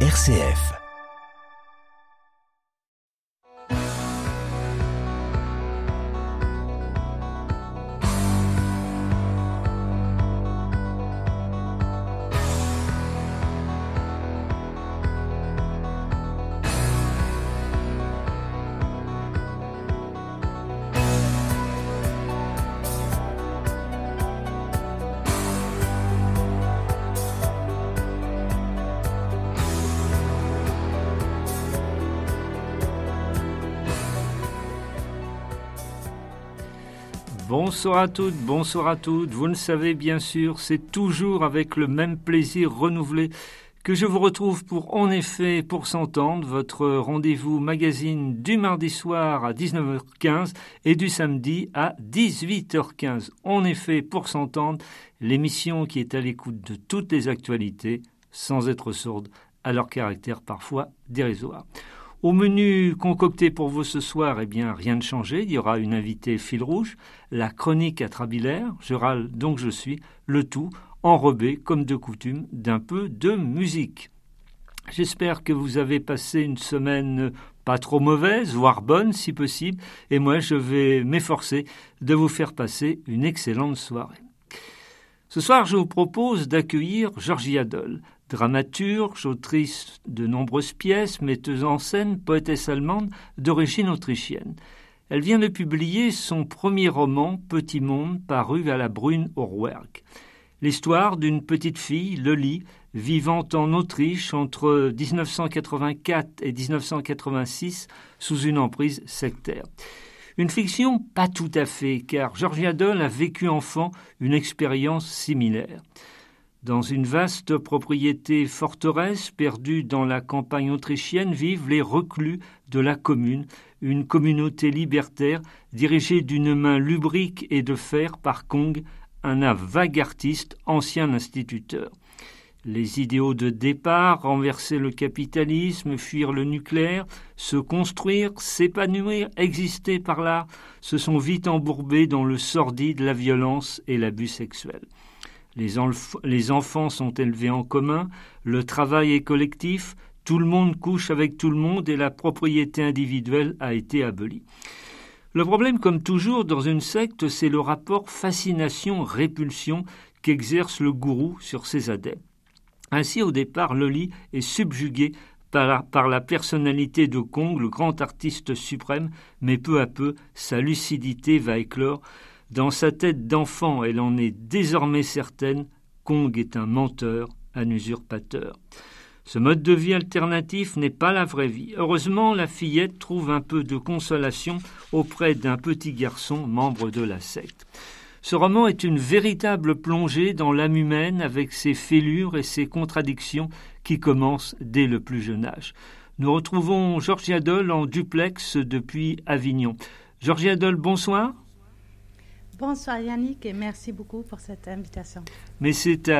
RCF. Bonsoir à toutes, bonsoir à toutes. Vous le savez bien sûr, c'est toujours avec le même plaisir renouvelé que je vous retrouve pour En effet pour s'entendre, votre rendez-vous magazine du mardi soir à 19h15 et du samedi à 18h15. En effet pour s'entendre, l'émission qui est à l'écoute de toutes les actualités sans être sourde à leur caractère parfois dérisoire. Au menu concocté pour vous ce soir, eh bien, rien de changé. Il y aura une invitée fil rouge, la chronique atrabilaire, je râle donc je suis, le tout enrobé, comme de coutume, d'un peu de musique. J'espère que vous avez passé une semaine pas trop mauvaise, voire bonne si possible, et moi je vais m'efforcer de vous faire passer une excellente soirée. Ce soir, je vous propose d'accueillir Georgia Doll, dramaturge, autrice de nombreuses pièces, metteuse en scène, poétesse allemande d'origine autrichienne. Elle vient de publier son premier roman, Petit Monde, paru à la Brune Rouergue. L'histoire d'une petite fille, Loli, vivant en Autriche entre 1984 et 1986 sous une emprise sectaire. Une fiction pas tout à fait, car Georgia a vécu enfant une expérience similaire. Dans une vaste propriété forteresse perdue dans la campagne autrichienne vivent les reclus de la commune, une communauté libertaire dirigée d'une main lubrique et de fer par Kong, un vague artiste, ancien instituteur. Les idéaux de départ, renverser le capitalisme, fuir le nucléaire, se construire, s'épanouir, exister par là, se sont vite embourbés dans le sordide, la violence et l'abus sexuel. Les, enfants sont élevés en commun, le travail est collectif, tout le monde couche avec tout le monde et la propriété individuelle a été abolie. Le problème, comme toujours dans une secte, c'est le rapport fascination-répulsion qu'exerce le gourou sur ses adeptes. Ainsi, au départ, Loli est subjugué par par la, personnalité de Kong, le grand artiste suprême, mais peu à peu, sa lucidité va éclore dans sa tête d'enfant, elle en est désormais certaine, Kong est un menteur, un usurpateur. Ce mode de vie alternatif n'est pas la vraie vie. Heureusement, la fillette trouve un peu de consolation auprès d'un petit garçon membre de la secte. Ce roman est une véritable plongée dans l'âme humaine avec ses fêlures et ses contradictions qui commencent dès le plus jeune âge. Nous retrouvons Georgia Doll en duplex depuis Avignon. Georgia Doll, bonsoir. Bonsoir Yannick et merci beaucoup pour cette invitation. Mais c'est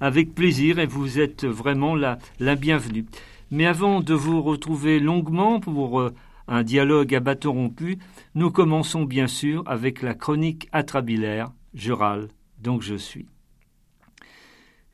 avec plaisir et vous êtes vraiment la, bienvenue. Mais avant de vous retrouver longuement pour euh, un dialogue à bâton rompu, nous commençons bien sûr avec la chronique atrabilaire. Je râle, donc je suis.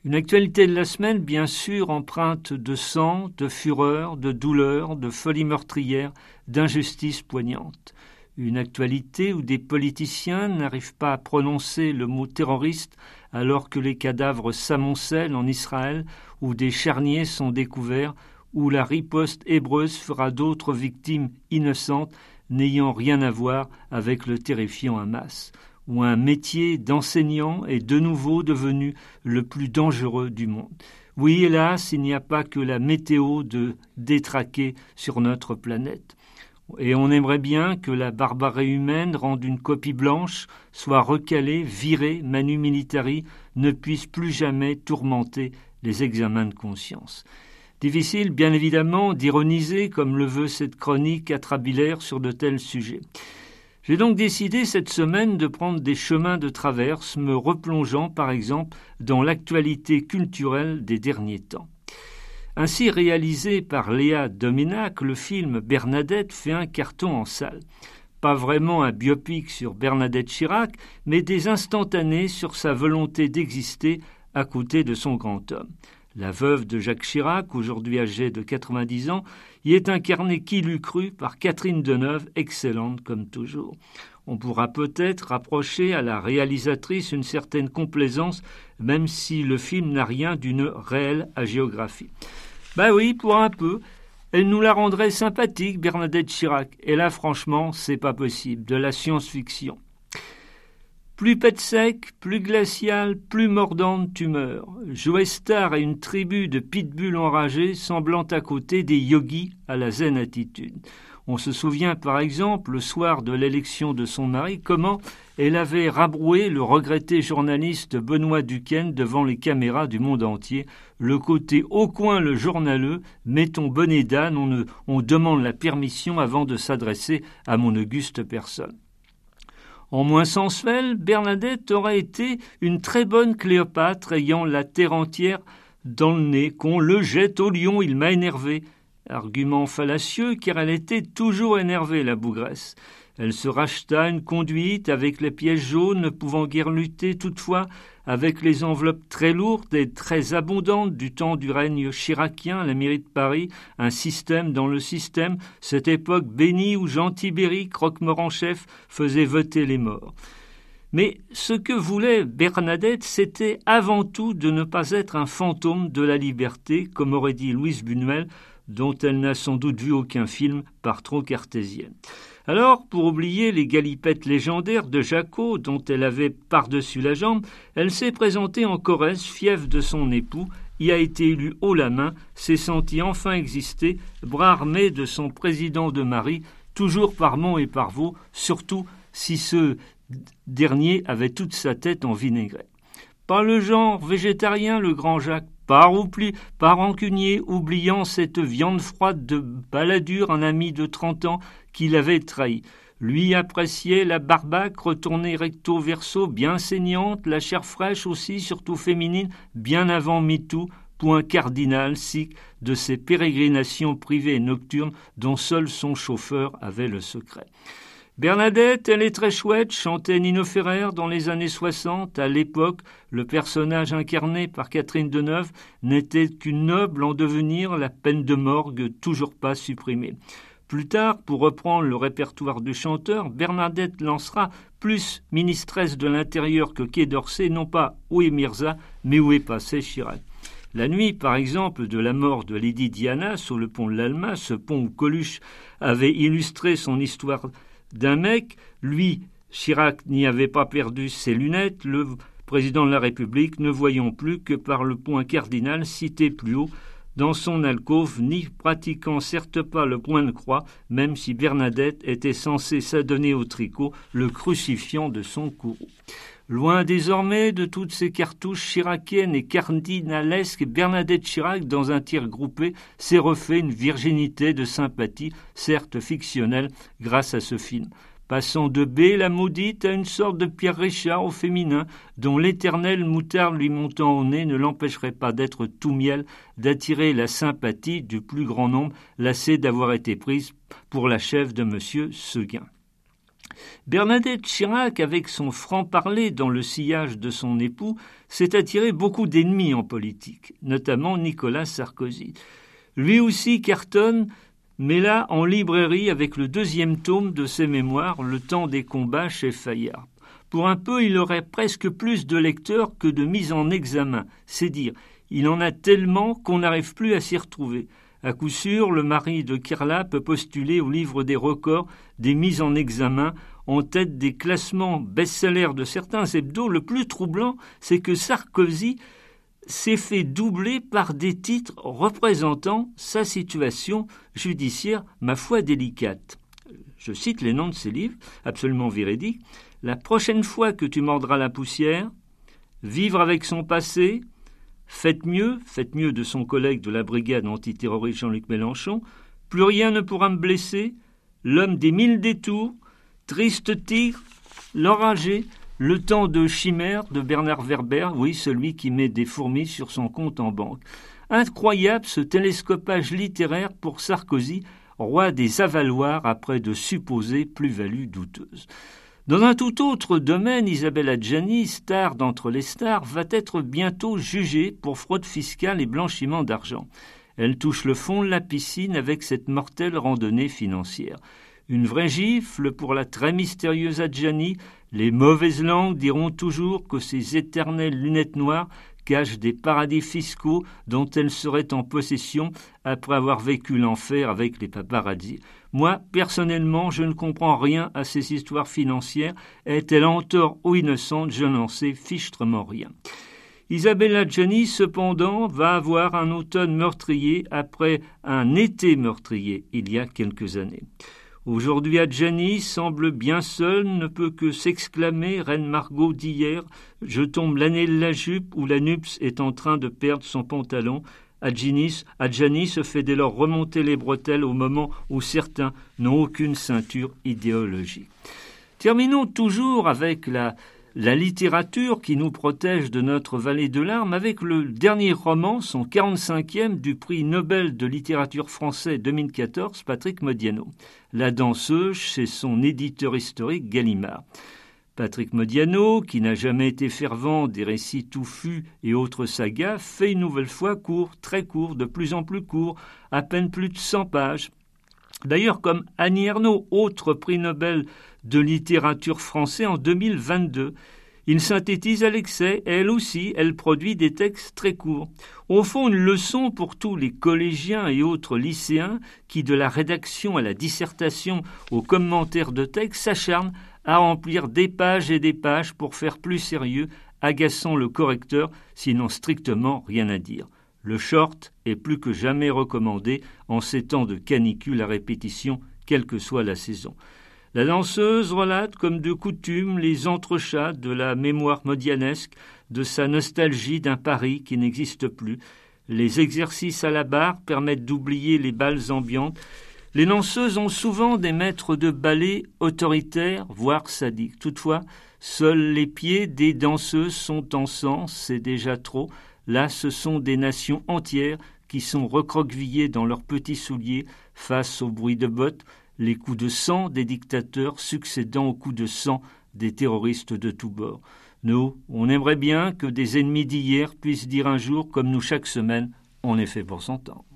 Une actualité de la semaine, bien sûr, empreinte de sang, de fureur, de douleur, de folie meurtrière, d'injustice poignante une actualité où des politiciens n'arrivent pas à prononcer le mot terroriste alors que les cadavres s'amoncellent en Israël, où des charniers sont découverts, où la riposte hébreuse fera d'autres victimes innocentes n'ayant rien à voir avec le terrifiant Hamas, où un métier d'enseignant est de nouveau devenu le plus dangereux du monde. Oui, hélas, il n'y a pas que la météo de détraquer sur notre planète. Et on aimerait bien que la barbarie humaine rende une copie blanche, soit recalée, virée, manu militari, ne puisse plus jamais tourmenter les examens de conscience. Difficile, bien évidemment, d'ironiser, comme le veut cette chronique atrabilaire, sur de tels sujets. J'ai donc décidé cette semaine de prendre des chemins de traverse, me replongeant, par exemple, dans l'actualité culturelle des derniers temps. Ainsi réalisé par Léa Dominac, le film Bernadette fait un carton en salle. Pas vraiment un biopic sur Bernadette Chirac, mais des instantanés sur sa volonté d'exister à côté de son grand homme. La veuve de Jacques Chirac, aujourd'hui âgée de 90 ans, y est incarnée qui l'eût cru par Catherine Deneuve, excellente comme toujours. On pourra peut-être rapprocher à la réalisatrice une certaine complaisance, même si le film n'a rien d'une réelle agiographie. Ben oui, pour un peu, elle nous la rendrait sympathique, Bernadette Chirac. Et là, franchement, c'est pas possible. De la science-fiction. Plus pète sec, plus glacial, plus mordante tu meurs. Joe Star et une tribu de pitbulls enragés semblant à côté des yogis à la zen attitude. On se souvient par exemple, le soir de l'élection de son mari, comment elle avait rabroué le regretté journaliste Benoît Duquesne devant les caméras du monde entier. Le côté au coin le journaleux, mettons bonnet d'âne, on, on demande la permission avant de s'adresser à mon auguste personne. En moins sensuel, Bernadette aurait été une très bonne Cléopâtre ayant la terre entière dans le nez, qu'on le jette au lion, il m'a énervé. Argument fallacieux, car elle était toujours énervée, la bougresse. Elle se racheta une conduite avec les pièces jaunes, ne pouvant guère lutter toutefois avec les enveloppes très lourdes et très abondantes du temps du règne chiracien la mairie de Paris, un système dans le système, cette époque bénie où Jean Tibéri, croque-mort en chef, faisait voter les morts. Mais ce que voulait Bernadette, c'était avant tout de ne pas être un fantôme de la liberté, comme aurait dit Louise Buñuel, dont elle n'a sans doute vu aucun film par trop cartésienne. Alors, pour oublier les galipettes légendaires de Jacot dont elle avait par-dessus la jambe, elle s'est présentée en Corrèze, fièvre de son époux, y a été élue haut la main, s'est sentie enfin exister, bras armé de son président de mari, toujours par Mont et par Vaux, surtout si ce dernier avait toute sa tête en vinaigrette. Pas le genre végétarien, le grand Jacques, par oubli, par rancunier, oubliant cette viande froide de Balladur, un ami de trente ans, qui l'avait trahi. Lui appréciait la barbaque retournée recto verso, bien saignante, la chair fraîche aussi, surtout féminine, bien avant MeToo, point cardinal, sic, de ses pérégrinations privées et nocturnes dont seul son chauffeur avait le secret. Bernadette, elle est très chouette, chantait Nino Ferrer dans les années 60. À l'époque, le personnage incarné par Catherine Deneuve n'était qu'une noble en devenir, la peine de morgue toujours pas supprimée. Plus tard, pour reprendre le répertoire du chanteur, Bernadette lancera plus ministresse de l'Intérieur que Quai d'Orsay, non pas où est Mirza, mais où est passé Chirac. La nuit, par exemple, de la mort de Lady Diana sous le pont de l'Alma, ce pont où Coluche avait illustré son histoire d'un mec. Lui, Chirac n'y avait pas perdu ses lunettes. Le président de la République ne voyant plus que par le point cardinal cité plus haut dans son alcôve, ni pratiquant certes pas le point de croix, même si Bernadette était censée s'adonner au tricot, le crucifiant de son courroux. Loin désormais de toutes ces cartouches chiraciennes et cardinalesques, Bernadette Chirac, dans un tir groupé, s'est refait une virginité de sympathie, certes fictionnelle, grâce à ce film passant de B la maudite à une sorte de Pierre Richard au féminin, dont l'éternelle moutarde lui montant au nez ne l'empêcherait pas d'être tout miel, d'attirer la sympathie du plus grand nombre, lassé d'avoir été prise pour la chef de M. Seguin. Bernadette Chirac, avec son franc-parler dans le sillage de son époux, s'est attiré beaucoup d'ennemis en politique, notamment Nicolas Sarkozy. Lui aussi cartonne, mais là en librairie avec le deuxième tome de ses mémoires, Le temps des combats chez Fayard. Pour un peu, il aurait presque plus de lecteurs que de mises en examen. C'est dire, il en a tellement qu'on n'arrive plus à s'y retrouver. À coup sûr, le mari de Kirla peut postuler au livre des records des mises en examen en tête des classements best-sellers de certains hebdos. Le plus troublant, c'est que Sarkozy s'est fait doubler par des titres représentant sa situation judiciaire, ma foi délicate. Je cite les noms de ces livres, absolument véridiques. La prochaine fois que tu mordras la poussière, vivre avec son passé, Faites mieux, faites mieux de son collègue de la brigade antiterroriste Jean-Luc Mélenchon. Plus rien ne pourra me blesser. L'homme des mille détours, triste tigre, l'enragé, le temps de chimère de Bernard Werber, oui, celui qui met des fourmis sur son compte en banque. Incroyable ce télescopage littéraire pour Sarkozy, roi des avaloirs après de supposées plus-values douteuses. Dans un tout autre domaine, Isabelle Adjani, star d'entre les stars, va être bientôt jugée pour fraude fiscale et blanchiment d'argent. Elle touche le fond de la piscine avec cette mortelle randonnée financière. Une vraie gifle pour la très mystérieuse Adjani. Les mauvaises langues diront toujours que ces éternelles lunettes noires cachent des paradis fiscaux dont elle serait en possession après avoir vécu l'enfer avec les paparazzi. Moi, personnellement, je ne comprends rien à ces histoires financières. Est-elle en tort ou innocente? Je n'en sais fichtrement rien. Isabella Gianni, cependant, va avoir un automne meurtrier après un été meurtrier il y a quelques années. Aujourd'hui, Adjani semble bien seule, ne peut que s'exclamer, reine Margot d'hier, je tombe l'année de la jupe où la nups est en train de perdre son pantalon. Adjani se fait dès lors remonter les bretelles au moment où certains n'ont aucune ceinture idéologique. Terminons toujours avec la la littérature qui nous protège de notre vallée de larmes avec le dernier roman, son 45e du prix Nobel de littérature français 2014, Patrick Modiano. La danseuse chez son éditeur historique Gallimard. Patrick Modiano, qui n'a jamais été fervent des récits touffus et autres sagas, fait une nouvelle fois court, très court, de plus en plus court, à peine plus de 100 pages. D'ailleurs, comme Annie Ernaux, autre prix Nobel de littérature français en 2022. Il synthétise à l'excès, elle aussi, elle produit des textes très courts. Au fond, une leçon pour tous les collégiens et autres lycéens qui, de la rédaction à la dissertation aux commentaires de texte, s'acharnent à remplir des pages et des pages pour faire plus sérieux, agaçant le correcteur, sinon strictement rien à dire. Le short est plus que jamais recommandé en ces temps de canicule à répétition, quelle que soit la saison. La danseuse relate comme de coutume les entrechats de la mémoire modianesque, de sa nostalgie d'un Paris qui n'existe plus. Les exercices à la barre permettent d'oublier les balles ambiantes. Les danseuses ont souvent des maîtres de ballet autoritaires, voire sadiques. Toutefois, seuls les pieds des danseuses sont en sang, c'est déjà trop. Là, ce sont des nations entières qui sont recroquevillées dans leurs petits souliers face au bruit de bottes, les coups de sang des dictateurs succédant aux coups de sang des terroristes de tous bords. Nous, on aimerait bien que des ennemis d'hier puissent dire un jour, comme nous chaque semaine, on est fait pour s'entendre.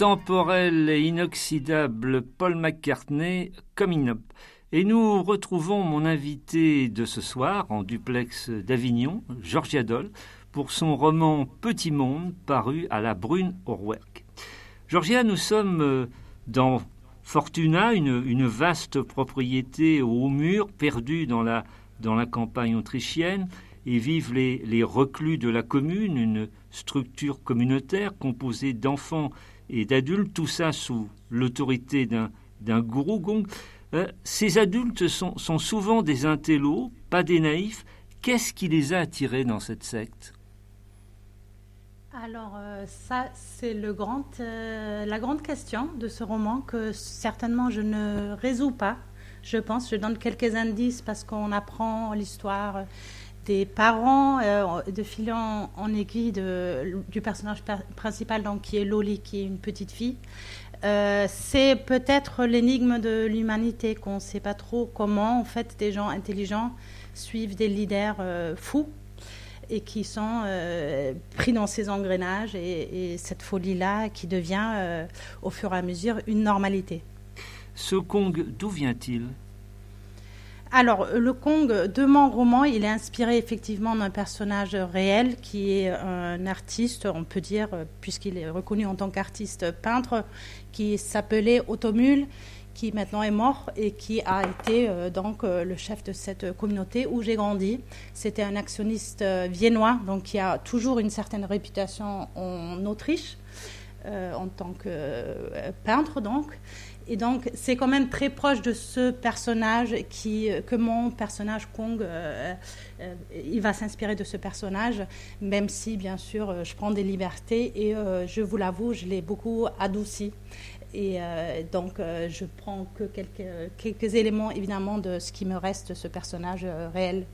Intemporel et inoxydable Paul McCartney, Coming Up. Et nous retrouvons mon invité de ce soir en duplex d'Avignon, Georgia Doll, pour son roman Petit Monde, paru à la Brune au. Georgia, nous sommes euh, dans Fortuna, une, vaste propriété au mur, perdue dans la, dans la campagne autrichienne, et vivent les, les reclus de la commune, une structure communautaire composée d'enfants et d'adultes, tout ça sous l'autorité d'un gourou gong. Euh, ces adultes sont, sont, souvent des intellos, pas des naïfs. Qu'est-ce qui les a attirés dans cette secte? Alors euh, ça, c'est grand, euh, la grande question de ce roman que certainement je ne résous pas. Je pense, je donne quelques indices parce qu'on apprend l'histoire des parents euh, de fil en, aiguille du personnage principal, donc qui est Loli, qui est une petite fille. c'est peut-être l'énigme de l'humanité qu'on ne sait pas trop comment en fait des gens intelligents suivent des leaders fous et qui sont euh, pris dans ces engrenages et, cette folie-là qui devient euh, au fur et à mesure une normalité. Ce Kong, d'où vient-il? Alors, le Kong de mon roman, il est inspiré effectivement d'un personnage réel qui est un artiste, on peut dire, puisqu'il est reconnu en tant qu'artiste peintre, qui s'appelait Automule qui maintenant est mort et qui a été euh, donc euh, le chef de cette communauté où j'ai grandi. C'était un actionniste euh, viennois, donc qui a toujours une certaine réputation en Autriche en tant que peintre donc. Et donc, c'est quand même très proche de ce personnage qui, que mon personnage Kong, il va s'inspirer de ce personnage, même si, bien sûr, je prends des libertés et je vous l'avoue, je l'ai beaucoup adouci. Et euh, donc, euh, je prends que quelques, éléments, évidemment, de ce qui me reste de ce personnage euh, réel.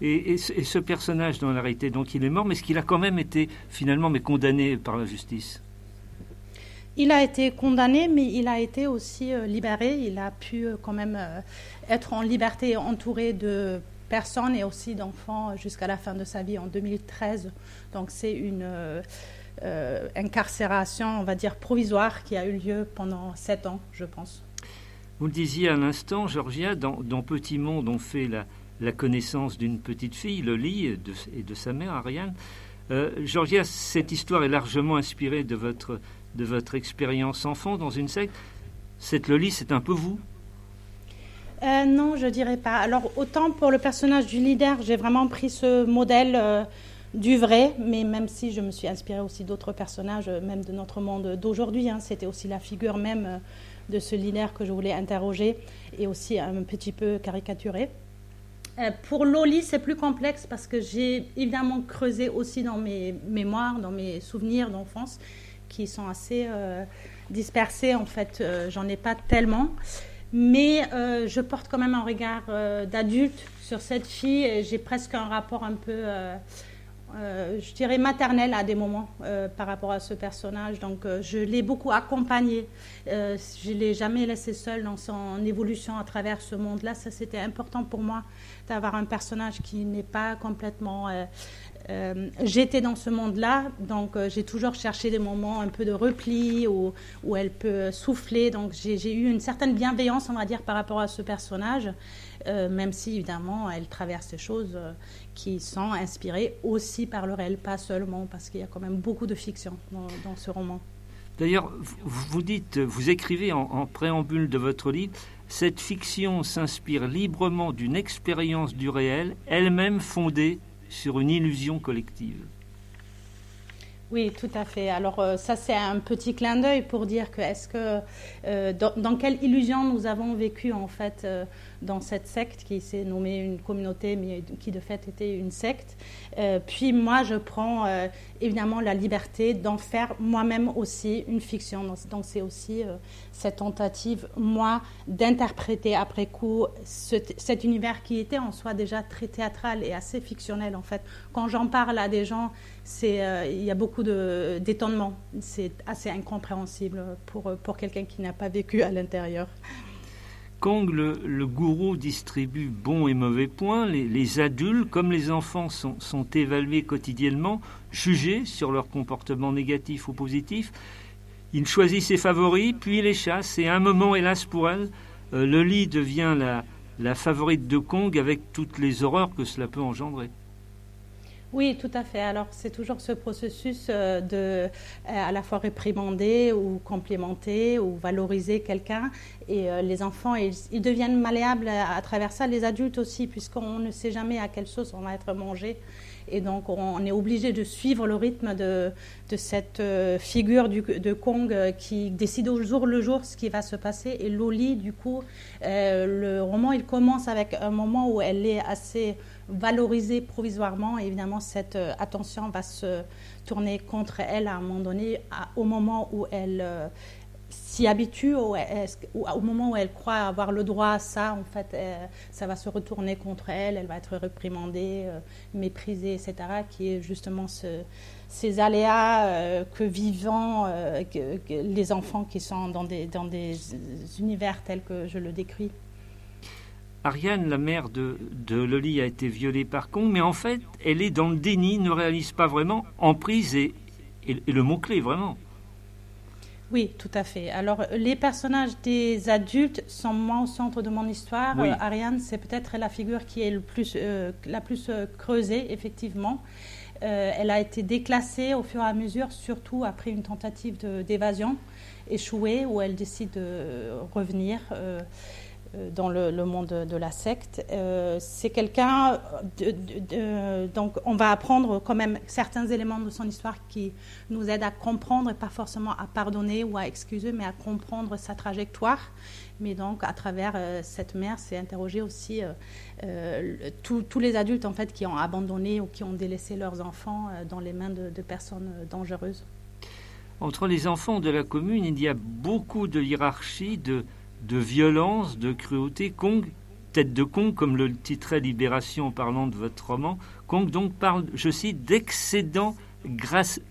Et, ce, personnage, dans la réalité, donc il est mort, mais est-ce qu'il a quand même été finalement mais condamné par la justice? Il a été condamné, mais il a été aussi libéré. Il a pu quand même être en liberté, entouré de personnes et aussi d'enfants jusqu'à la fin de sa vie en 2013. Donc c'est une euh, incarcération, on va dire, provisoire qui a eu lieu pendant sept ans, je pense. Vous le disiez à l'instant, Georgia, dans, Petit Monde, on fait la, connaissance d'une petite fille, Loli, et de, sa mère, Ariane. Euh, Georgia, cette histoire est largement inspirée de votre, de votre expérience enfant dans une secte. Cette Loli, c'est un peu vous euh, Non, je dirais pas. Alors, autant pour le personnage du leader, j'ai vraiment pris ce modèle du vrai, mais même si je me suis inspirée aussi d'autres personnages, même de notre monde d'aujourd'hui, hein, c'était aussi la figure même euh, de ce leader que je voulais interroger et aussi un petit peu caricaturé. Euh, pour Loli, c'est plus complexe parce que j'ai évidemment creusé aussi dans mes mémoires, dans mes souvenirs d'enfance, qui sont assez euh, dispersés en fait. J'en ai pas tellement. Mais je porte quand même un regard d'adulte sur cette fille. J'ai presque un rapport un peu euh, je dirais maternelle à des moments euh, par rapport à ce personnage. Donc euh, je l'ai beaucoup accompagné. je ne l'ai jamais laissé seul dans son évolution à travers ce monde-là. Ça, c'était important pour moi d'avoir un personnage qui n'est pas complètement j'étais dans ce monde-là, donc j'ai toujours cherché des moments un peu de repli où, elle peut souffler. Donc j'ai eu une certaine bienveillance, on va dire, par rapport à ce personnage. Euh, même si évidemment elle traverse des choses euh, qui sont inspirées aussi par le réel, pas seulement, parce qu'il y a quand même beaucoup de fiction dans, ce roman. D'ailleurs, vous dites, vous écrivez en, préambule de votre livre, cette fiction s'inspire librement d'une expérience du réel, elle-même fondée sur une illusion collective. Oui, tout à fait. Alors euh, ça, c'est un petit clin d'œil pour dire que est-ce que dans, quelle illusion nous avons vécu en fait dans cette secte qui s'est nommée une communauté, mais qui de fait était une secte. Euh, puis moi, je prends euh, évidemment la liberté d'en faire moi-même aussi une fiction. Donc c'est aussi euh, cette tentative, moi, d'interpréter après coup cet univers qui était en soi déjà très théâtral et assez fictionnel en fait. Quand j'en parle à des gens, c'est il y a beaucoup d'étonnement. C'est assez incompréhensible pour, pour quelqu'un qui n'a pas vécu à l'intérieur. Kong, le, gourou, distribue bons et mauvais points. Les, adultes, comme les enfants, sont, évalués quotidiennement, jugés sur leur comportement négatif ou positif. Il choisit ses favoris, puis les chasse, et à un moment, hélas pour elle, euh, le lit devient la, la favorite de Kong avec toutes les horreurs que cela peut engendrer. Oui, tout à fait. Alors, c'est toujours ce processus euh, de euh, à la fois réprimander ou complémenter ou valoriser quelqu'un. Et euh, les enfants, ils, deviennent malléables à, travers ça, les adultes aussi, puisqu'on ne sait jamais à quelle sauce on va être mangé. Et donc, on, est obligé de suivre le rythme de, de cette figure de Kong qui décide au jour le jour ce qui va se passer. Et Loli, du coup, le roman, il commence avec un moment où elle est assez valoriser provisoirement. évidemment, cette euh, attention va se tourner contre elle à un moment donné, au moment où elle euh, s'y habitue, ou, au moment où elle croit avoir le droit à ça, en fait, euh, ça va se retourner contre elle, elle va être réprimandée, méprisée, etc., qui est justement ce, ces aléas que vivent les enfants qui sont dans des, dans des univers tels que je le décris. Ariane, la mère de, de Loli, a été violée par Kong, mais en fait, elle est dans le déni, ne réalise pas vraiment, emprise et, et, le mot-clé, vraiment. Oui, tout à fait. Alors, les personnages des adultes sont moins au centre de mon histoire. Euh, Ariane, c'est peut-être la figure qui est le plus, euh, la plus euh, creusée, effectivement. elle a été déclassée au fur et à mesure, surtout après une tentative d'évasion échouée, où elle décide de revenir. Euh, dans le, monde de, la secte. Euh, c'est quelqu'un, donc on va apprendre quand même certains éléments de son histoire qui nous aident à comprendre, pas forcément à pardonner ou à excuser, mais à comprendre sa trajectoire. Mais donc à travers euh, cette mère, c'est interroger aussi tous les adultes en fait qui ont abandonné ou qui ont délaissé leurs enfants dans les mains de personnes dangereuses. Entre les enfants de la commune, il y a beaucoup de hiérarchie, de de violence, de cruauté. Kong, tête de Kong, comme le titrait Libération en parlant de votre roman, Kong donc parle, je cite, d'excédent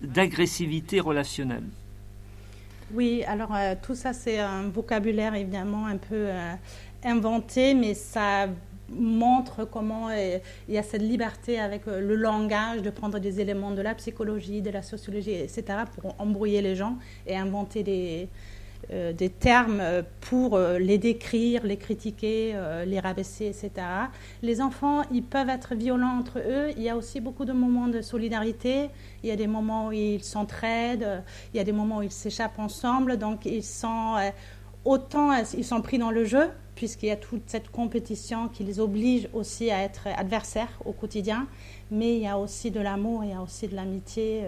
d'agressivité relationnelle. Oui, alors euh, tout ça c'est un vocabulaire évidemment un peu euh, inventé, mais ça montre comment euh, il y a cette liberté avec le langage de prendre des éléments de la psychologie, de la sociologie, etc., pour embrouiller les gens et inventer des, euh, des termes pour euh, les décrire, les critiquer, euh, les rabaisser, etc. Les enfants, ils peuvent être violents entre eux. Il y a aussi beaucoup de moments de solidarité. Il y a des moments où ils s'entraident. Il y a des moments où ils s'échappent ensemble. Donc, ils sont autant ils sont pris dans le jeu, puisqu'il y a toute cette compétition qui les oblige aussi à être adversaires au quotidien. Mais il y a aussi de l'amour, il y a aussi de l'amitié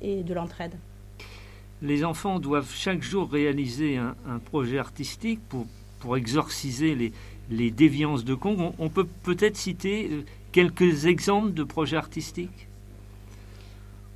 et de l'entraide les enfants doivent chaque jour réaliser un, projet artistique pour, exorciser les, les déviances de Kong. On, peut peut-être citer euh, quelques exemples de projets artistiques?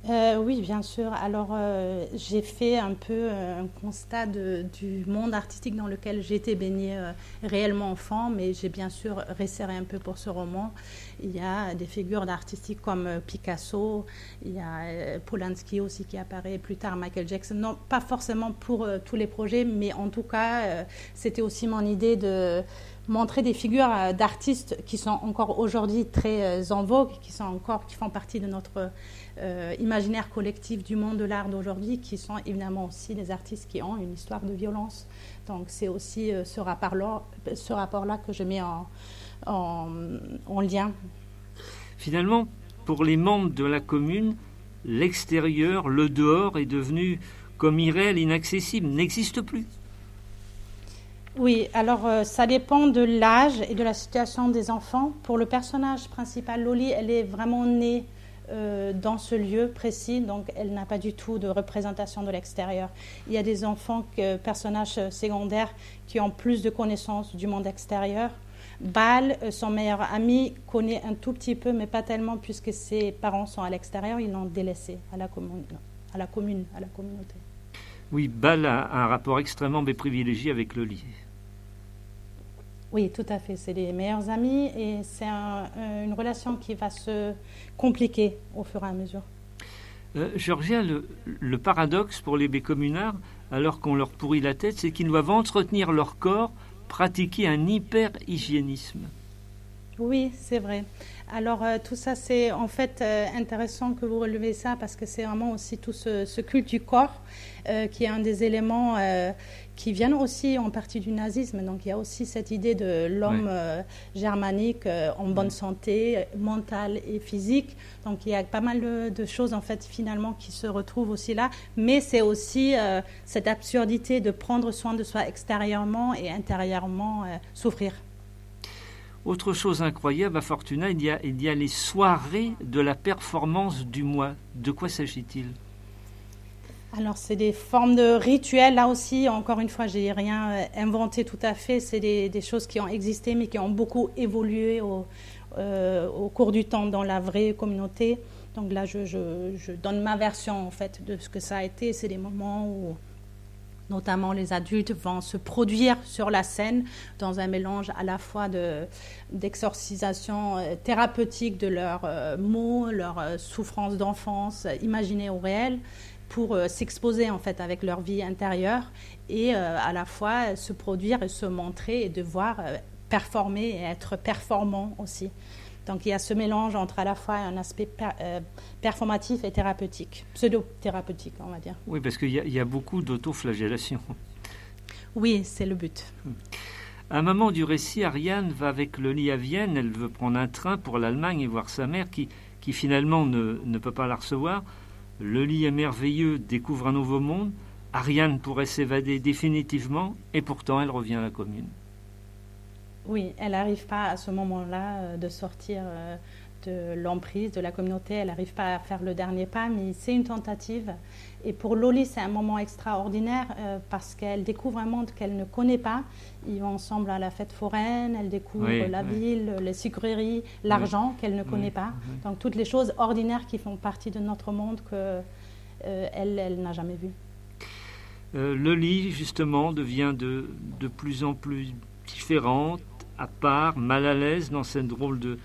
Euh, oui, bien sûr. Alors, euh, j'ai fait un peu un constat du monde artistique dans lequel j'étais baignée réellement enfant, mais j'ai bien sûr resserré un peu pour ce roman. Il y a des figures d'artistes comme euh, Picasso, il y a euh, Polanski aussi qui apparaît plus tard, Michael Jackson. Non, pas forcément pour euh, tous les projets, mais en tout cas, c'était aussi mon idée de montrer des figures d'artistes qui sont encore aujourd'hui très en vogue, qui sont encore, qui font partie de notre imaginaire collectif du monde de l'art d'aujourd'hui, qui sont évidemment aussi des artistes qui ont une histoire de violence. Donc c'est aussi ce rapport-là, que je mets en, lien. Finalement, pour les membres de la commune, l'extérieur, le dehors est devenu comme irréel, inaccessible, n'existe plus. Oui, alors euh, ça dépend de l'âge et de la situation des enfants. Pour le personnage principal, Loli, elle est vraiment née euh, dans ce lieu précis, donc elle n'a pas du tout de représentation de l'extérieur. Il y a des enfants, personnages secondaires, qui ont plus de connaissances du monde extérieur. Bal, euh, son meilleur ami, connaît un tout petit peu, mais pas tellement, puisque ses parents sont à l'extérieur, ils l'ont délaissé à la, commune, à la commune, à la communauté. Oui, Bal a un rapport extrêmement privilégié avec le lit. Oui, tout à fait. C'est les meilleurs amis et c'est euh, une relation qui va se compliquer au fur et à mesure. Euh, Georgia, le, le, paradoxe pour les bécommunards, alors qu'on leur pourrit la tête, c'est qu'ils doivent entretenir leur corps pratiquer un hyper-hygiénisme. Oui, c'est vrai. Alors tout ça, c'est en fait intéressant que vous relevez ça parce que c'est vraiment aussi tout ce, ce culte du corps qui est un des éléments qui viennent aussi en partie du nazisme. Donc il y a aussi cette idée de l'homme euh, germanique euh, en bonne santé mentale et physique. Donc il y a pas mal de, choses en fait finalement qui se retrouvent aussi là. Mais c'est aussi euh, cette absurdité de prendre soin de soi extérieurement et intérieurement souffrir. Autre chose incroyable à Fortuna, il y, a, les soirées de la performance du mois. De quoi s'agit-il? Alors, c'est des formes de rituels. Là aussi, encore une fois, j'ai rien euh, inventé tout à fait. C'est des, choses qui ont existé, mais qui ont beaucoup évolué euh, au, cours du temps dans la vraie communauté. Donc là, je, donne ma version en fait de ce que ça a été. C'est des moments où, notamment, les adultes vont se produire sur la scène dans un mélange à la fois d'exorcisation euh, thérapeutique de leurs mots, leurs souffrances d'enfance imaginées au réel pour euh, s'exposer en fait avec leur vie intérieure et euh, à la fois se produire et se montrer et devoir euh, performer et être performant aussi. Donc il y a ce mélange entre à la fois un aspect performatif et thérapeutique, pseudo-thérapeutique, on va dire. Oui, parce qu'il y, a beaucoup d'autoflagellation. Oui, c'est le but. À un moment du récit, Ariane va avec le lit à Vienne, elle veut prendre un train pour l'Allemagne et voir sa mère qui, qui finalement ne, ne peut pas la recevoir. Le lit est merveilleux, découvre un nouveau monde. Ariane pourrait s'évader définitivement et pourtant elle revient à la commune. Oui, elle n'arrive pas à ce moment-là euh, de sortir euh, de l'emprise de la communauté. Elle n'arrive pas à faire le dernier pas, mais c'est une tentative. Et pour Loli, c'est un moment extraordinaire euh, parce qu'elle découvre un monde qu'elle ne connaît pas. Ils vont ensemble à la fête foraine, elle découvre la ville, les sucreries, l'argent qu'elle ne connaît pas. Donc toutes les choses ordinaires qui font partie de notre monde qu'elle euh, elle, n'a jamais vues. Euh, Loli, justement, devient de, de plus en plus différente, à part, mal à l'aise dans cette drôle de,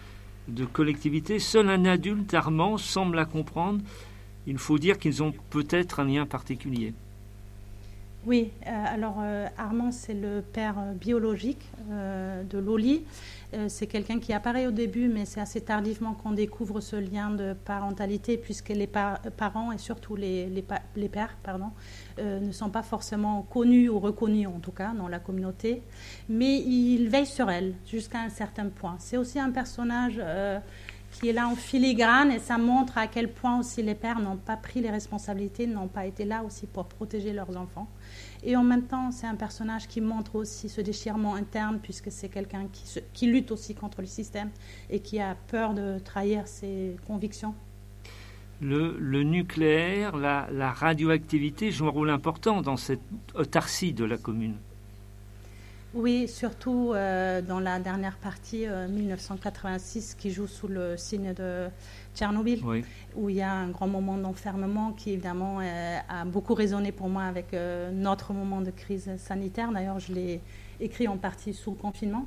collectivité. Seul un adulte, Armand, semble la comprendre. Il faut dire qu'ils ont peut-être un lien particulier. Oui, euh, alors euh, Armand, c'est le père euh, biologique de Loli. c'est quelqu'un qui apparaît au début, mais c'est assez tardivement qu'on découvre ce lien de parentalité, puisque les parents et surtout les, les, pères pardon, ne sont pas forcément connus ou reconnus, en tout cas, dans la communauté. Mais il veille sur elle jusqu'à un certain point. C'est aussi un personnage qui est là en filigrane et ça montre à quel point aussi les pères n'ont pas pris les responsabilités, n'ont pas été là aussi pour protéger leurs enfants. Et en même temps, c'est un personnage qui montre aussi ce déchirement interne, puisque c'est quelqu'un qui, lutte aussi contre le système et qui a peur de trahir ses convictions. Le, nucléaire, la, la, radioactivité jouent un rôle important dans cette autarcie de la commune. Oui, surtout euh, dans la dernière partie, 1986, euh, qui joue sous le signe de Tchernobyl, où il y a un grand moment d'enfermement qui évidemment euh, a beaucoup résonné pour moi avec notre moment de crise sanitaire. D'ailleurs, je l'ai écrit en partie sous le confinement.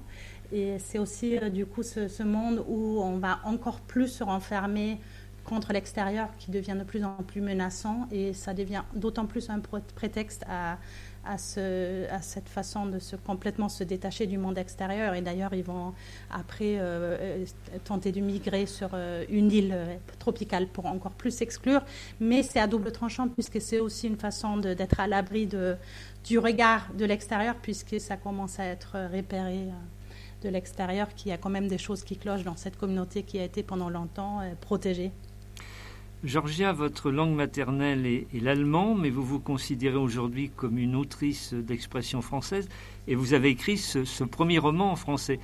Et c'est aussi du coup ce, monde où on va encore plus se renfermer contre l'extérieur qui devient de plus en plus menaçant et ça devient d'autant plus un prétexte à, à, ce, à, cette façon de se complètement se détacher du monde extérieur. Et d'ailleurs, ils vont après euh, euh, tenter de migrer sur euh, une île tropicale pour encore plus s'exclure. Mais c'est à double tranchant puisque c'est aussi une façon d'être à l'abri du regard de l'extérieur puisque ça commence à être repéré de l'extérieur qu'il y a quand même des choses qui clochent dans cette communauté qui a été pendant longtemps protégée. Georgia, votre langue maternelle est, l'allemand, mais vous vous considérez aujourd'hui comme une autrice d'expression française et vous avez écrit ce, premier roman en français.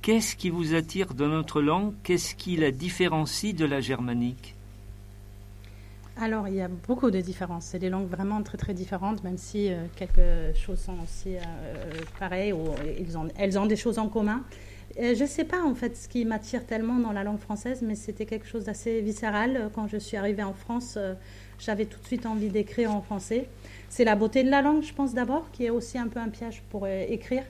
Qu'est-ce qui vous attire dans notre langue? Qu'est-ce qui la différencie de la germanique? Alors, il y a beaucoup de différences. C'est des langues vraiment très très différentes, même si euh, quelques choses sont aussi euh, pareilles ou elles ont des choses en commun. Euh, je ne sais pas en fait ce qui m'attire tellement dans la langue française, mais c'était quelque chose d'assez viscéral. Quand je suis arrivée en France, euh, j'avais tout de suite envie d'écrire en français. C'est la beauté de la langue, je pense d'abord, qui est aussi un peu un piège pour euh, écrire,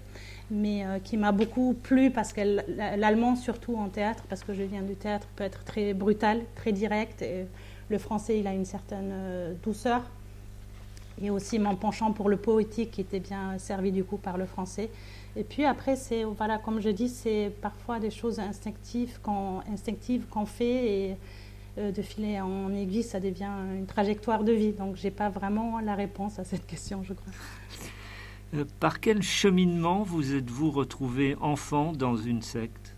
mais qui m'a beaucoup plu parce que l'allemand, surtout en théâtre, parce que je viens du théâtre, peut être très brutal, très direct. Le français, il a une certaine douceur. Et aussi mon penchant pour le poétique qui était bien servi du coup par le français Et puis après, c'est, voilà, comme je dis, c'est parfois des choses instinctives qu'on, instinctives qu'on fait et euh, de filer en aiguille, ça devient une trajectoire de vie. Donc, je n'ai pas vraiment la réponse à cette question, je crois. Euh, par quel cheminement vous êtes-vous retrouvé enfant dans une secte?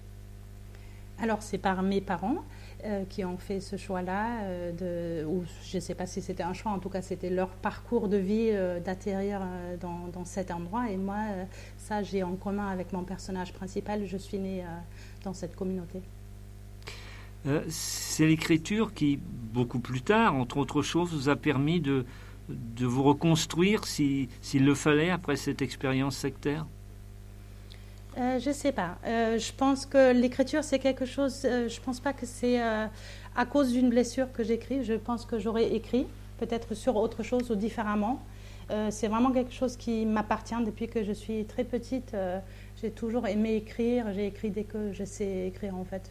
Alors, c'est par mes parents. Euh, qui ont fait ce choix-là, de, ou je ne sais pas si c'était un choix, en tout cas c'était leur parcours de vie d'atterrir dans, cet endroit. Et moi, ça j'ai en commun avec mon personnage principal, je suis née dans cette communauté. Euh, c'est l'écriture qui, beaucoup plus tard, entre autres choses, vous a permis de, de vous reconstruire s'il le fallait après cette expérience sectaire? Euh, Je ne sais pas. Euh, je pense que l'écriture, c'est quelque chose. je ne pense pas que c'est à cause d'une blessure que j'écris. Je pense que j'aurais écrit, peut-être sur autre chose ou différemment. C'est vraiment quelque chose qui m'appartient depuis que je suis très petite. J'ai toujours aimé écrire. J'ai écrit dès que je sais écrire, en fait.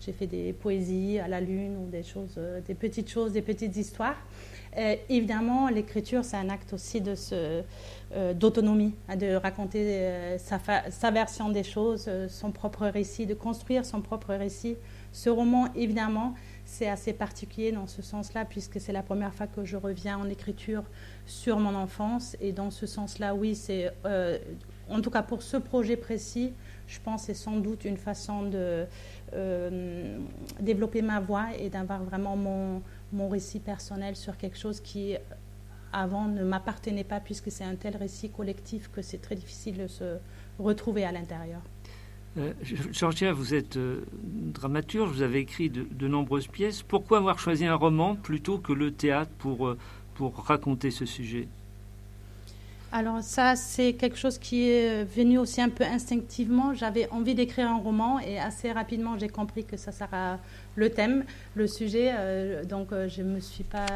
J'ai fait des poésies à la lune ou des choses, euh, des petites choses, des petites histoires. évidemment, l'écriture, c'est un acte aussi de euh, d'autonomie, hein, de raconter euh, sa, version des choses, son propre récit, de construire son propre récit. Ce roman, évidemment, c'est assez particulier dans ce sens-là, puisque c'est la première fois que je reviens en écriture sur mon enfance. Et dans ce sens-là, oui, c'est en tout cas pour ce projet précis, je pense c'est sans doute une façon de euh, développer ma voix et d'avoir vraiment mon, mon récit personnel sur quelque chose qui avant ne m'appartenait pas puisque c'est un tel récit collectif que c'est très difficile de se retrouver à l'intérieur. Euh, Georgia, vous êtes euh, dramaturge, vous avez écrit de, nombreuses pièces. Pourquoi avoir choisi un roman plutôt que le théâtre pour, euh, pour raconter ce sujet? Alors ça, c'est quelque chose qui est venu aussi un peu instinctivement. J'avais envie d'écrire un roman et assez rapidement, j'ai compris que ça sera le thème, le sujet. Euh, donc je ne me suis pas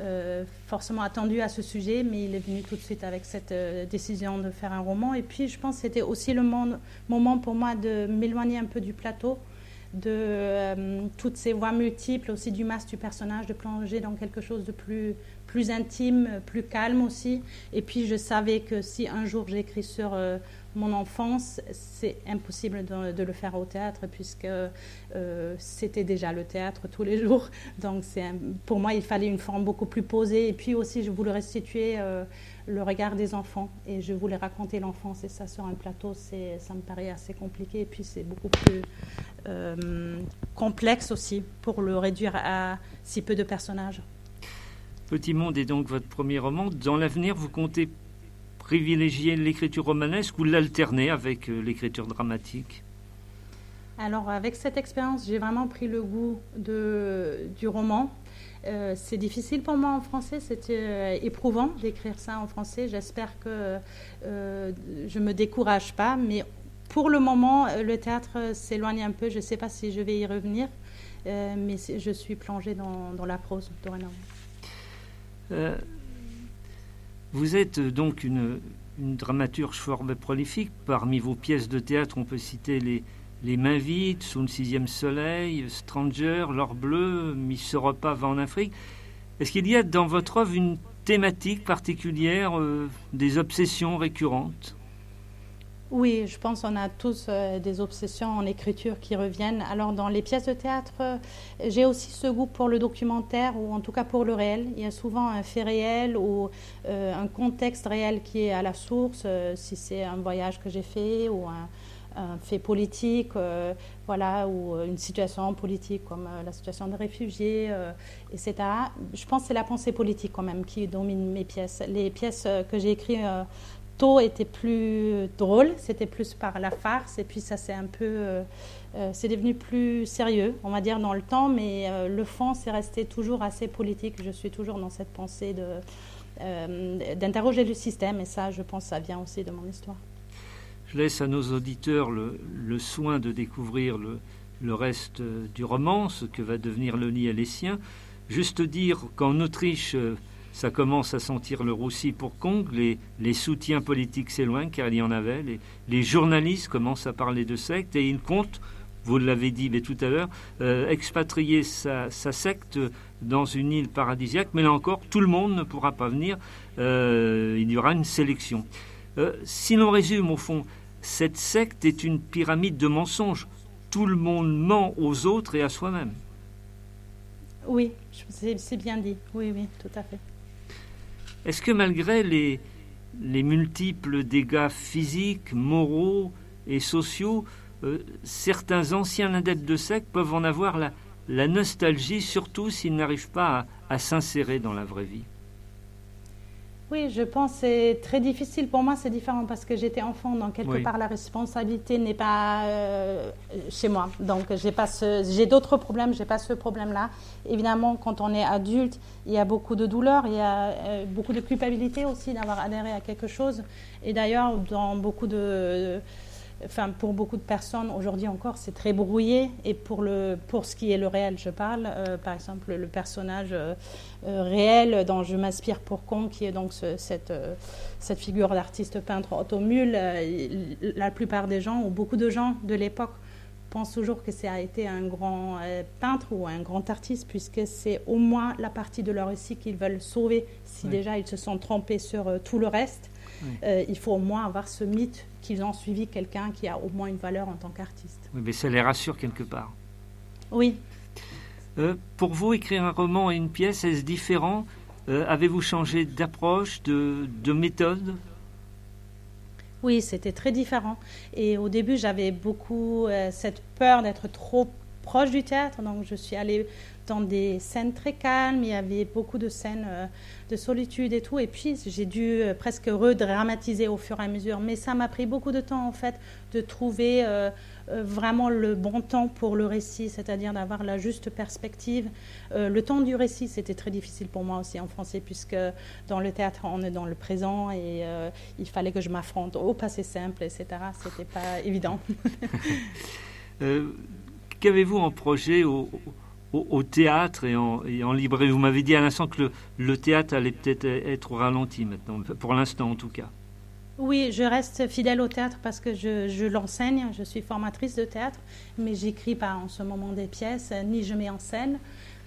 euh, forcément attendue à ce sujet, mais il est venu tout de suite avec cette décision de faire un roman. Et puis je pense que c'était aussi le moment pour moi de m'éloigner un peu du plateau de toutes ces voix multiples, aussi du masque du personnage, de plonger dans quelque chose de plus plus intime, plus calme aussi. Et puis je savais que si un jour j'écris sur euh, mon enfance, c'est impossible de, le faire au théâtre puisque euh, c'était déjà le théâtre tous les jours. Donc pour moi, il fallait une forme beaucoup plus posée. Et puis aussi, je voulais restituer euh, le regard des enfants et je voulais raconter l'enfance. Et ça sur un plateau, ça me paraît assez compliqué. Et puis c'est beaucoup plus complexe aussi pour le réduire à si peu de personnages. Petit Monde est donc votre premier roman. Dans l'avenir, vous comptez privilégier l'écriture romanesque ou l'alterner avec euh, l'écriture dramatique? Alors, avec cette expérience, j'ai vraiment pris le goût de, du roman. Euh, c'est difficile pour moi en français, c'était euh, éprouvant d'écrire ça en français. J'espère que je ne me décourage pas, mais pour le moment, le théâtre s'éloigne un peu. Je ne sais pas si je vais y revenir, mais je suis plongée dans, dans la prose dorénavant. Euh, vous êtes donc une, dramaturge fort prolifique. Parmi vos pièces de théâtre, on peut citer les, les Mains vides, Sous le sixième soleil, Stranger, L'or bleu, Miss Europa va en Afrique. Est-ce qu'il y a dans votre œuvre une thématique particulière, euh, des obsessions récurrentes? Oui, je pense qu'on a tous euh, des obsessions en écriture qui reviennent. Alors dans les pièces de théâtre, euh, j'ai aussi ce goût pour le documentaire ou en tout cas pour le réel. Il y a souvent un fait réel ou euh, un contexte réel qui est à la source, si c'est un voyage que j'ai fait ou un, fait politique, voilà, ou une situation politique comme la situation des réfugiés, etc. Je pense que c'est la pensée politique quand même qui domine mes pièces. Les pièces que j'ai écrites tôt était plus drôle, c'était plus par la farce, et puis ça c'est un peu, euh, euh, c'est devenu plus sérieux, on va dire dans le temps, mais euh, le fond c'est resté toujours assez politique. Je suis toujours dans cette pensée de d'interroger le système, et ça, je pense, ça vient aussi de mon histoire. Je laisse à nos auditeurs le, soin de découvrir le, le, reste du roman, ce que va devenir le nid alessien. Juste dire qu'en Autriche ça commence à sentir le roussi pour Kong, les, soutiens politiques s'éloignent car il y en avait, les, journalistes commencent à parler de secte et il compte, vous l'avez dit mais tout à l'heure, euh, expatrier sa, secte dans une île paradisiaque, mais là encore, tout le monde ne pourra pas venir, euh, il y aura une sélection. si l'on résume au fond, cette secte est une pyramide de mensonges. Tout le monde ment aux autres et à soi-même. Oui, c'est bien dit. Oui, oui, tout à fait. Est-ce que malgré les, les multiples dégâts physiques, moraux et sociaux, euh, certains anciens adeptes de secte peuvent en avoir la nostalgie, surtout s'ils n'arrivent pas à s'insérer dans la vraie vie? Oui, je pense que c'est très difficile. Pour moi, c'est différent parce que j'étais enfant, donc quelque part la responsabilité n'est pas euh, chez moi. Donc j'ai d'autres problèmes, j'ai pas ce problème-là. Évidemment, quand on est adulte, il y a beaucoup de douleur, il y a euh, beaucoup de culpabilité aussi d'avoir adhéré à quelque chose. Et d'ailleurs, dans beaucoup de enfin, pour beaucoup de personnes, aujourd'hui encore, c'est très brouillé. Et pour, le, pour ce qui est le réel, je parle, euh, par exemple, le personnage euh, euh, réel dont je m'inspire pour Con, qui est donc cette, cette figure d'artiste peintre automule, la plupart des gens, ou beaucoup de gens de l'époque, pensent toujours que ça a été un grand peintre ou un grand artiste, puisque c'est au moins la partie de leur récit qu'ils veulent sauver. Si déjà ils se sont trompés sur tout le reste, il faut au moins avoir ce mythe qu'ils ont suivi quelqu'un qui a au moins une valeur en tant qu'artiste. Oui, mais ça les rassure quelque part. Oui. Euh, pour vous, écrire un roman et une pièce, est-ce différent? Euh, Avez-vous changé d'approche, de, de méthode? Oui, c'était très différent. Et au début, j'avais beaucoup euh, cette peur d'être trop proche du théâtre. Donc, je suis allée dans des scènes très calmes. Il y avait beaucoup de scènes euh, de solitude et tout. Et puis, j'ai dû euh, presque redramatiser au fur et à mesure. Mais ça m'a pris beaucoup de temps, en fait, de trouver euh, vraiment le bon temps pour le récit, c'est-à-dire d'avoir la juste perspective. le temps du récit, c'était très difficile pour moi aussi en français, puisque dans le théâtre, on est dans le présent et il fallait que je m'affronte au passé simple, etc. C'était pas évident. Qu'avez-vous en projet au, au, théâtre et en, et en, librairie. Vous m'avez dit à l'instant que le, théâtre allait peut-être être ralenti maintenant, pour l'instant en tout cas. Oui, je reste fidèle au théâtre parce que je, l'enseigne, je suis formatrice de théâtre, mais j'écris pas en ce moment des pièces, ni je mets en scène.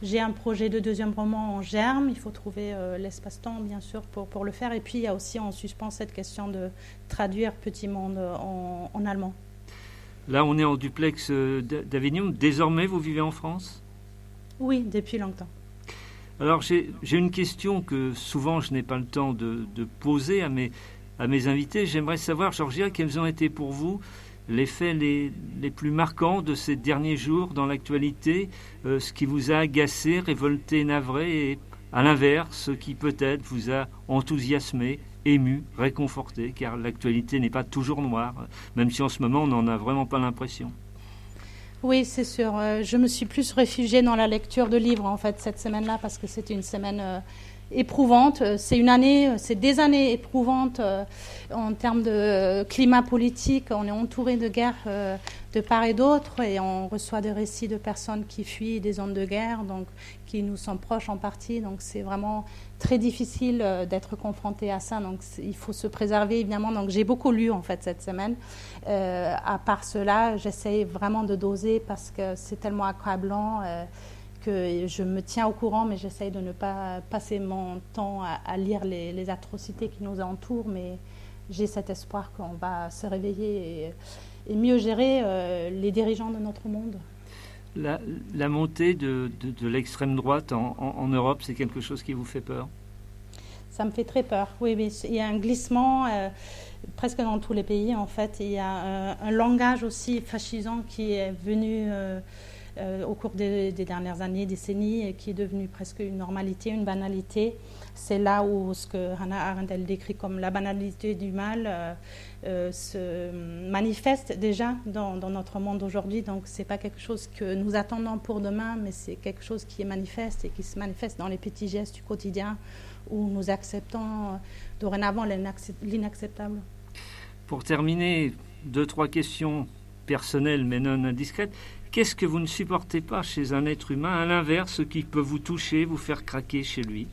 J'ai un projet de deuxième roman en germe, il faut trouver euh, l'espace-temps bien sûr pour, pour le faire. Et puis il y a aussi en suspens cette question de traduire Petit Monde en, en allemand. Là, on est en duplex euh, d'Avignon. Désormais, vous vivez en France? Oui, depuis longtemps. Alors j'ai une question que souvent je n'ai pas le temps de, poser à mes, invités. J'aimerais savoir, Georgia, quels ont été pour vous les faits les, les plus marquants de ces derniers jours dans l'actualité, euh, ce qui vous a agacé, révolté, navré, et à l'inverse, ce qui peut-être vous a enthousiasmé, ému, réconforté, car l'actualité n'est pas toujours noire, même si en ce moment on n'en a vraiment pas l'impression. Oui, c'est sûr. Euh, je me suis plus réfugiée dans la lecture de livres en fait cette semaine-là parce que c'était une semaine euh, éprouvante. C'est une année, c'est des années éprouvantes euh, en termes de climat politique. On est entouré de guerres de part et d'autre et on reçoit des récits de personnes qui fuient des zones de guerre, donc qui nous sont proches en partie. Donc c'est vraiment très difficile euh, d'être confronté à ça. Donc il faut se préserver évidemment. Donc j'ai beaucoup lu en fait cette semaine. Euh, à part cela, j'essaie vraiment de doser parce que c'est tellement accablant. Euh, que je me tiens au courant, mais j'essaie de ne pas passer mon temps à, lire les, atrocités qui nous entourent, mais j'ai cet espoir qu'on va se réveiller et, mieux gérer les dirigeants de notre monde. La, montée de, l'extrême droite en, Europe, c'est quelque chose qui vous fait peur? Ça me fait très peur, oui, oui. Il y a un glissement euh, presque dans tous les pays, en fait. Il y a euh, un langage aussi fascisant qui est venu euh, au cours des, dernières années, décennies, et qui est devenu presque une normalité, une banalité c'est là où ce que Hannah Arendt elle décrit comme la banalité du mal euh, euh, se manifeste déjà dans, notre monde aujourd'hui. Donc c'est pas quelque chose que nous attendons pour demain, mais c'est quelque chose qui est manifeste et qui se manifeste dans les petits gestes du quotidien où nous acceptons euh, dorénavant l'inacceptable. Pour terminer, deux, trois questions personnelles mais non indiscrètes. Qu'est-ce que vous ne supportez pas chez un être humain, à l'inverse, ce qui peut vous toucher, vous faire craquer chez lui?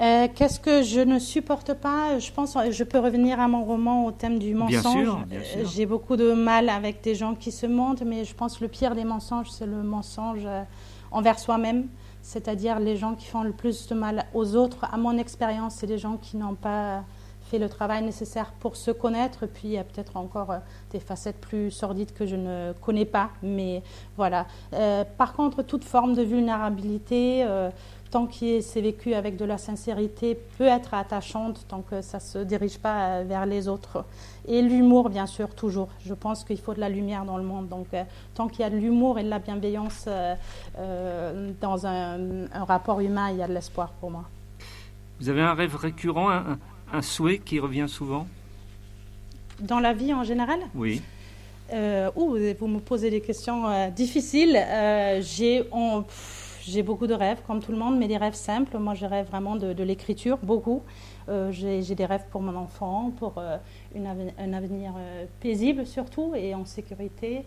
Euh, qu'est-ce que je ne supporte pas? Je pense, je peux revenir à mon roman au thème du mensonge. Euh, j'ai beaucoup de mal avec des gens qui se mentent, mais je pense que le pire des mensonges, c'est le mensonge euh, envers soi-même. C'est-à-dire les gens qui font le plus de mal aux autres. À mon expérience, c'est des gens qui n'ont pas fait le travail nécessaire pour se connaître. Puis il y a peut-être encore euh, des facettes plus sordides que je ne connais pas. Mais voilà. Euh, par contre, toute forme de vulnérabilité, euh, tant que c'est vécu avec de la sincérité, peut être attachante tant que ça ne se dirige pas vers les autres. Et l'humour, bien sûr, toujours. Je pense qu'il faut de la lumière dans le monde. Donc, tant qu'il y a de l'humour et de la bienveillance dans un, rapport humain, il y a de l'espoir pour moi. Vous avez un rêve récurrent, souhait qui revient souvent Dans la vie en général Oui. Euh, vous me posez des questions euh, difficiles. Euh, j'ai beaucoup de rêves, comme tout le monde, mais des rêves simples. Moi, je rêve vraiment de, l'écriture, beaucoup. Euh, j'ai des rêves pour mon enfant, pour une un avenir paisible surtout et en sécurité.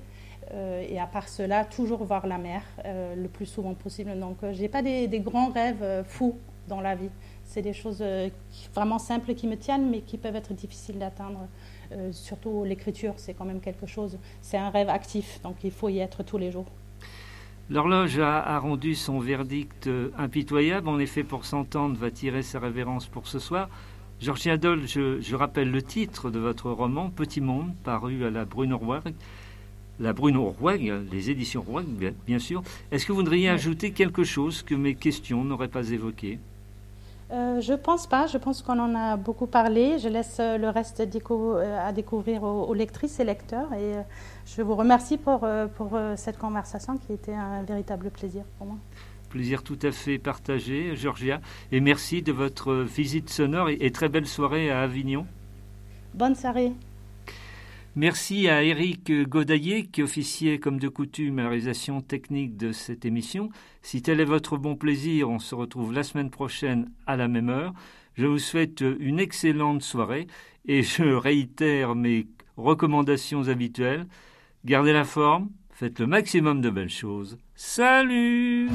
et à part cela, toujours voir la mer le plus souvent possible. Donc, je n'ai pas des, des, grands rêves fous dans la vie. C'est des choses euh, vraiment simples qui me tiennent, mais qui peuvent être difficiles d'atteindre. Euh, surtout l'écriture, c'est quand même quelque chose, c'est un rêve actif, donc il faut y être tous les jours. L'horloge a, rendu son verdict euh, impitoyable. En effet, pour s'entendre, va tirer sa révérence pour ce soir. Georges Adol, je, rappelle le titre de votre roman, Petit Monde, paru à la Bruno La Bruno les éditions Rouergue, bien sûr. Est-ce que vous voudriez ajouter quelque chose que mes questions n'auraient pas évoqué euh, je pense pas. Je pense qu'on en a beaucoup parlé. Je laisse euh, le reste euh, à découvrir aux, lectrices et lecteurs. Et je vous remercie pour, pour cette conversation qui était un véritable plaisir pour moi. Plaisir tout à fait partagé, Georgia. Et merci de votre visite sonore et très belle soirée à Avignon. Bonne soirée. Merci à Eric Godaillé qui officiait comme de coutume à la réalisation technique de cette émission. Si tel est votre bon plaisir, on se retrouve la semaine prochaine à la même heure. Je vous souhaite une excellente soirée et je réitère mes recommandations habituelles. Gardez la forme, faites le maximum de belles choses. Salut